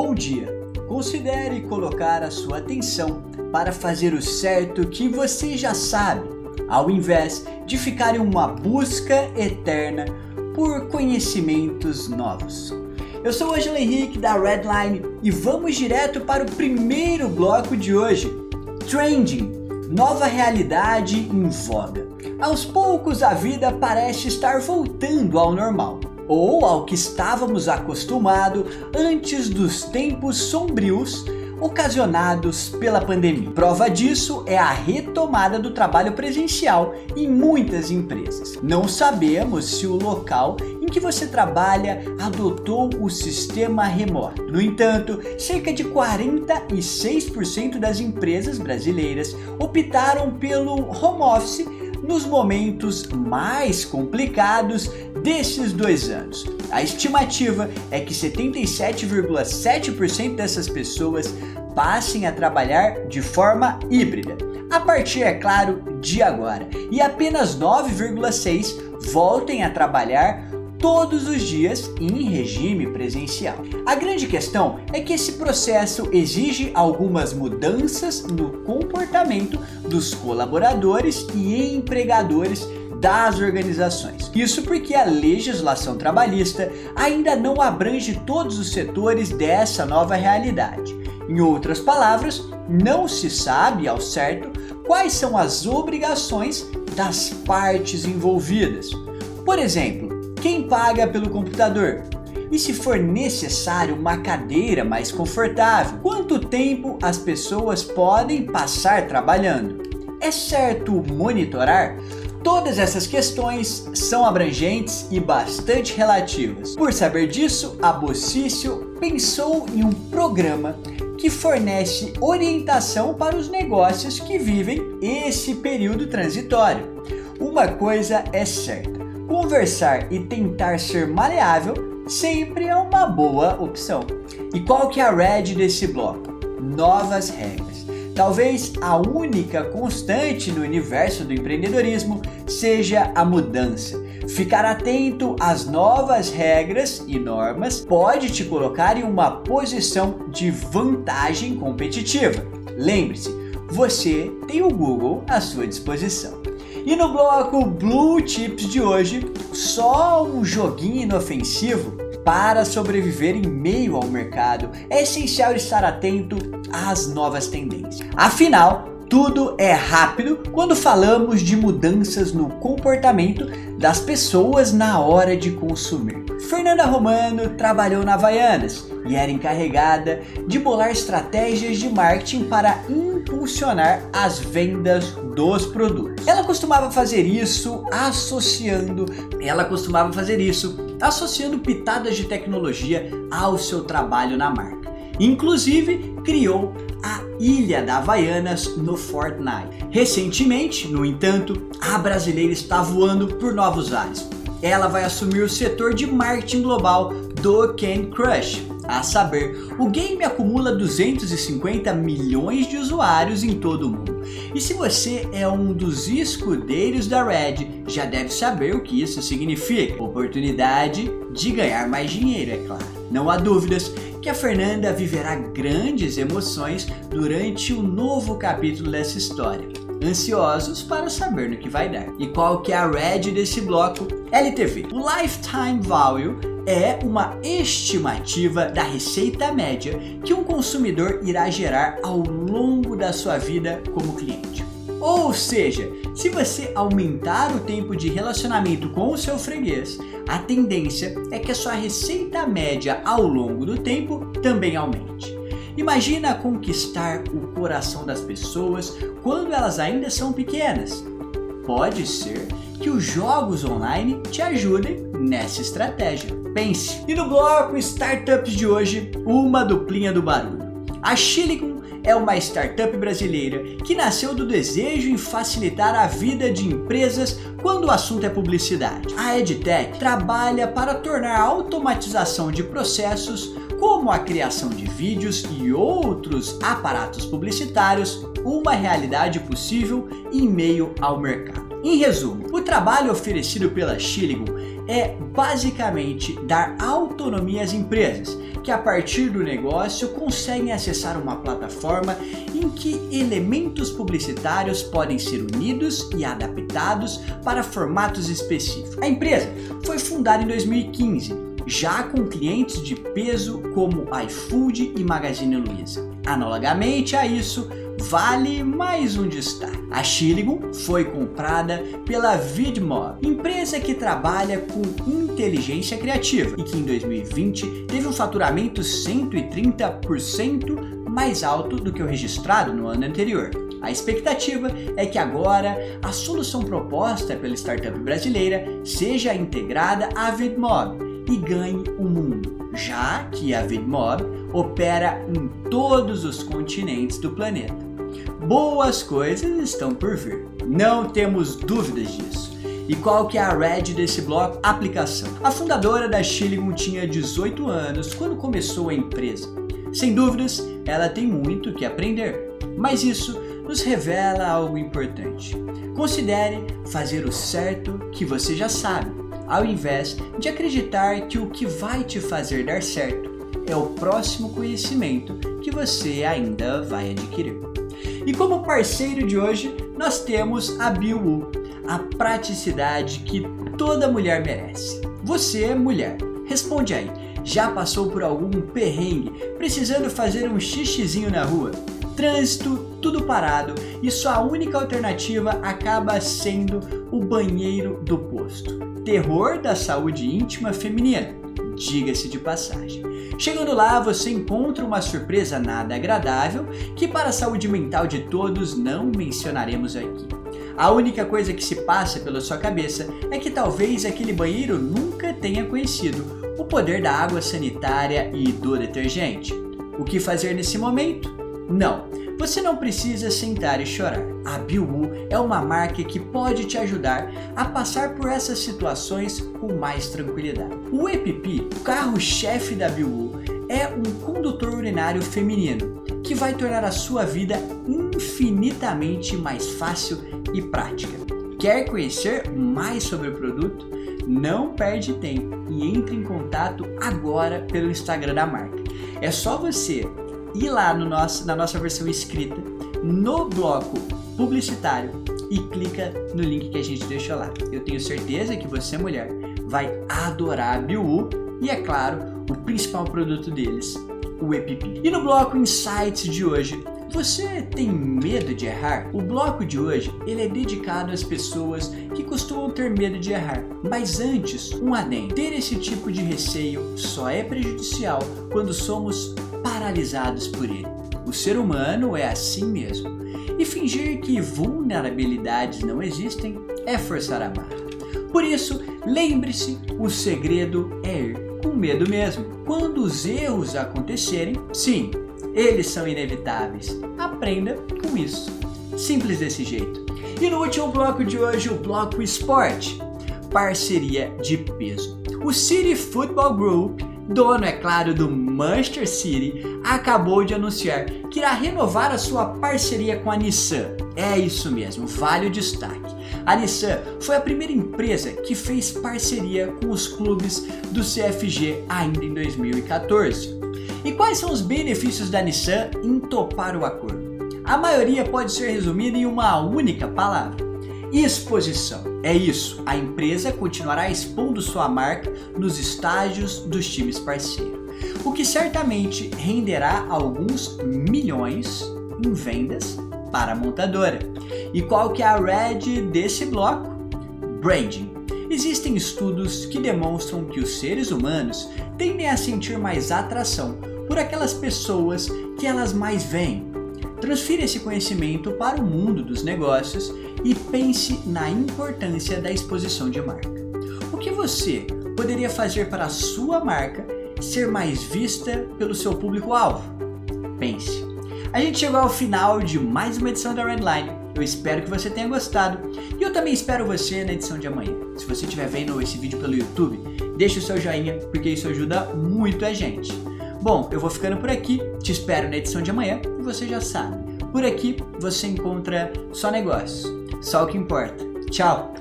Bom dia! Considere colocar a sua atenção para fazer o certo que você já sabe, ao invés de ficar em uma busca eterna por conhecimentos novos. Eu sou o Angelo Henrique da Redline e vamos direto para o primeiro bloco de hoje: Trending nova realidade em voga. Aos poucos a vida parece estar voltando ao normal ou ao que estávamos acostumados antes dos tempos sombrios ocasionados pela pandemia. Prova disso é a retomada do trabalho presencial em muitas empresas. Não sabemos se o local em que você trabalha adotou o sistema remoto. No entanto, cerca de 46% das empresas brasileiras optaram pelo home office nos momentos mais complicados desses dois anos. A estimativa é que 77,7% dessas pessoas passem a trabalhar de forma híbrida, a partir, é claro, de agora, e apenas 9,6% voltem a trabalhar todos os dias em regime presencial. A grande questão é que esse processo exige algumas mudanças no comportamento dos colaboradores e empregadores das organizações. Isso porque a legislação trabalhista ainda não abrange todos os setores dessa nova realidade. Em outras palavras, não se sabe ao certo quais são as obrigações das partes envolvidas. Por exemplo, quem paga pelo computador? E se for necessário uma cadeira mais confortável, quanto tempo as pessoas podem passar trabalhando? É certo monitorar? Todas essas questões são abrangentes e bastante relativas. Por saber disso, a Bocício pensou em um programa que fornece orientação para os negócios que vivem esse período transitório. Uma coisa é certa conversar e tentar ser maleável sempre é uma boa opção. E qual que é a red desse bloco? Novas regras. Talvez a única constante no universo do empreendedorismo seja a mudança. Ficar atento às novas regras e normas pode te colocar em uma posição de vantagem competitiva. Lembre-se, você tem o Google à sua disposição. E no bloco Blue Chips de hoje, só um joguinho inofensivo para sobreviver em meio ao mercado. É essencial estar atento às novas tendências. Afinal, tudo é rápido quando falamos de mudanças no comportamento das pessoas na hora de consumir. Fernanda Romano trabalhou na Havaianas e era encarregada de bolar estratégias de marketing para impulsionar as vendas dos produtos. Ela costumava fazer isso associando, ela costumava fazer isso associando pitadas de tecnologia ao seu trabalho na marca. Inclusive, criou a Ilha da Havaianas no Fortnite. Recentemente, no entanto, a brasileira está voando por novos ares. Ela vai assumir o setor de marketing global do Candy Crush. A saber, o game acumula 250 milhões de usuários em todo o mundo. E se você é um dos escudeiros da Red, já deve saber o que isso significa: oportunidade de ganhar mais dinheiro, é claro. Não há dúvidas que a Fernanda viverá grandes emoções durante o novo capítulo dessa história. Ansiosos para saber no que vai dar. E qual que é a red desse bloco? LTV. O Lifetime Value é uma estimativa da receita média que um consumidor irá gerar ao longo da sua vida como cliente. Ou seja, se você aumentar o tempo de relacionamento com o seu freguês, a tendência é que a sua receita média ao longo do tempo também aumente. Imagina conquistar o coração das pessoas quando elas ainda são pequenas. Pode ser que os jogos online te ajudem nessa estratégia. Pense! E no bloco Startups de hoje, uma duplinha do barulho. A Silicon é uma startup brasileira que nasceu do desejo em facilitar a vida de empresas quando o assunto é publicidade. A EdTech trabalha para tornar a automatização de processos como a criação de vídeos e outros aparatos publicitários uma realidade possível em meio ao mercado. Em resumo, o trabalho oferecido pela Xiligo é basicamente dar autonomia às empresas, que a partir do negócio conseguem acessar uma plataforma em que elementos publicitários podem ser unidos e adaptados para formatos específicos. A empresa foi fundada em 2015, já com clientes de peso como iFood e Magazine Luiza. Analogamente a isso, vale mais um destaque. A Shilligon foi comprada pela Vidmob, empresa que trabalha com inteligência criativa e que em 2020 teve um faturamento 130% mais alto do que o registrado no ano anterior. A expectativa é que agora a solução proposta pela startup brasileira seja integrada à Vidmob e ganhe o mundo, já que a Vidmob opera em todos os continentes do planeta. Boas coisas estão por vir, não temos dúvidas disso. E qual que é a red desse bloco? Aplicação. A fundadora da Shilligon tinha 18 anos quando começou a empresa. Sem dúvidas, ela tem muito que aprender, mas isso nos revela algo importante. Considere fazer o certo que você já sabe, ao invés de acreditar que o que vai te fazer dar certo é o próximo conhecimento que você ainda vai adquirir. E como parceiro de hoje, nós temos a BioWoo, a praticidade que toda mulher merece. Você, mulher, responde aí. Já passou por algum perrengue, precisando fazer um xixizinho na rua? Trânsito, tudo parado e sua única alternativa acaba sendo o banheiro do posto. Terror da saúde íntima feminina, diga-se de passagem. Chegando lá, você encontra uma surpresa nada agradável que, para a saúde mental de todos, não mencionaremos aqui. A única coisa que se passa pela sua cabeça é que talvez aquele banheiro nunca tenha conhecido o poder da água sanitária e do detergente. O que fazer nesse momento? Não, você não precisa sentar e chorar. A Biwu é uma marca que pode te ajudar a passar por essas situações com mais tranquilidade. O EPP, carro-chefe da Biwu, é um condutor urinário feminino que vai tornar a sua vida infinitamente mais fácil e prática. Quer conhecer mais sobre o produto? Não perde tempo e entre em contato agora pelo Instagram da marca. É só você ir lá no nosso, na nossa versão escrita, no bloco publicitário e clica no link que a gente deixou lá. Eu tenho certeza que você, mulher, vai adorar a BioU e, é claro, o principal produto deles, o EPP. E no bloco Insights de hoje, você tem medo de errar? O bloco de hoje ele é dedicado às pessoas que costumam ter medo de errar. Mas antes, um adendo. Ter esse tipo de receio só é prejudicial quando somos paralisados por ele. O ser humano é assim mesmo. E fingir que vulnerabilidades não existem é forçar a barra. Por isso, lembre-se: o segredo é ir com medo mesmo. Quando os erros acontecerem, sim, eles são inevitáveis. Aprenda com isso. Simples desse jeito. E no último bloco de hoje, o bloco esporte. Parceria de peso. O City Football Group dono, é claro, do Manchester City, acabou de anunciar que irá renovar a sua parceria com a Nissan. É isso mesmo, vale o destaque. A Nissan foi a primeira empresa que fez parceria com os clubes do CFG ainda em 2014. E quais são os benefícios da Nissan em topar o acordo? A maioria pode ser resumida em uma única palavra: exposição. É isso, a empresa continuará expondo sua marca nos estágios dos times parceiros, o que certamente renderá alguns milhões em vendas para a montadora. E qual que é a red desse bloco? Branding. Existem estudos que demonstram que os seres humanos tendem a sentir mais atração por aquelas pessoas que elas mais veem. Transfira esse conhecimento para o mundo dos negócios e pense na importância da exposição de marca. O que você poderia fazer para a sua marca ser mais vista pelo seu público-alvo? Pense. A gente chegou ao final de mais uma edição da Redline. Eu espero que você tenha gostado e eu também espero você na edição de amanhã. Se você estiver vendo esse vídeo pelo YouTube, deixe o seu joinha porque isso ajuda muito a gente. Bom, eu vou ficando por aqui, te espero na edição de amanhã e você já sabe. Por aqui você encontra só negócios só o que importa. Tchau!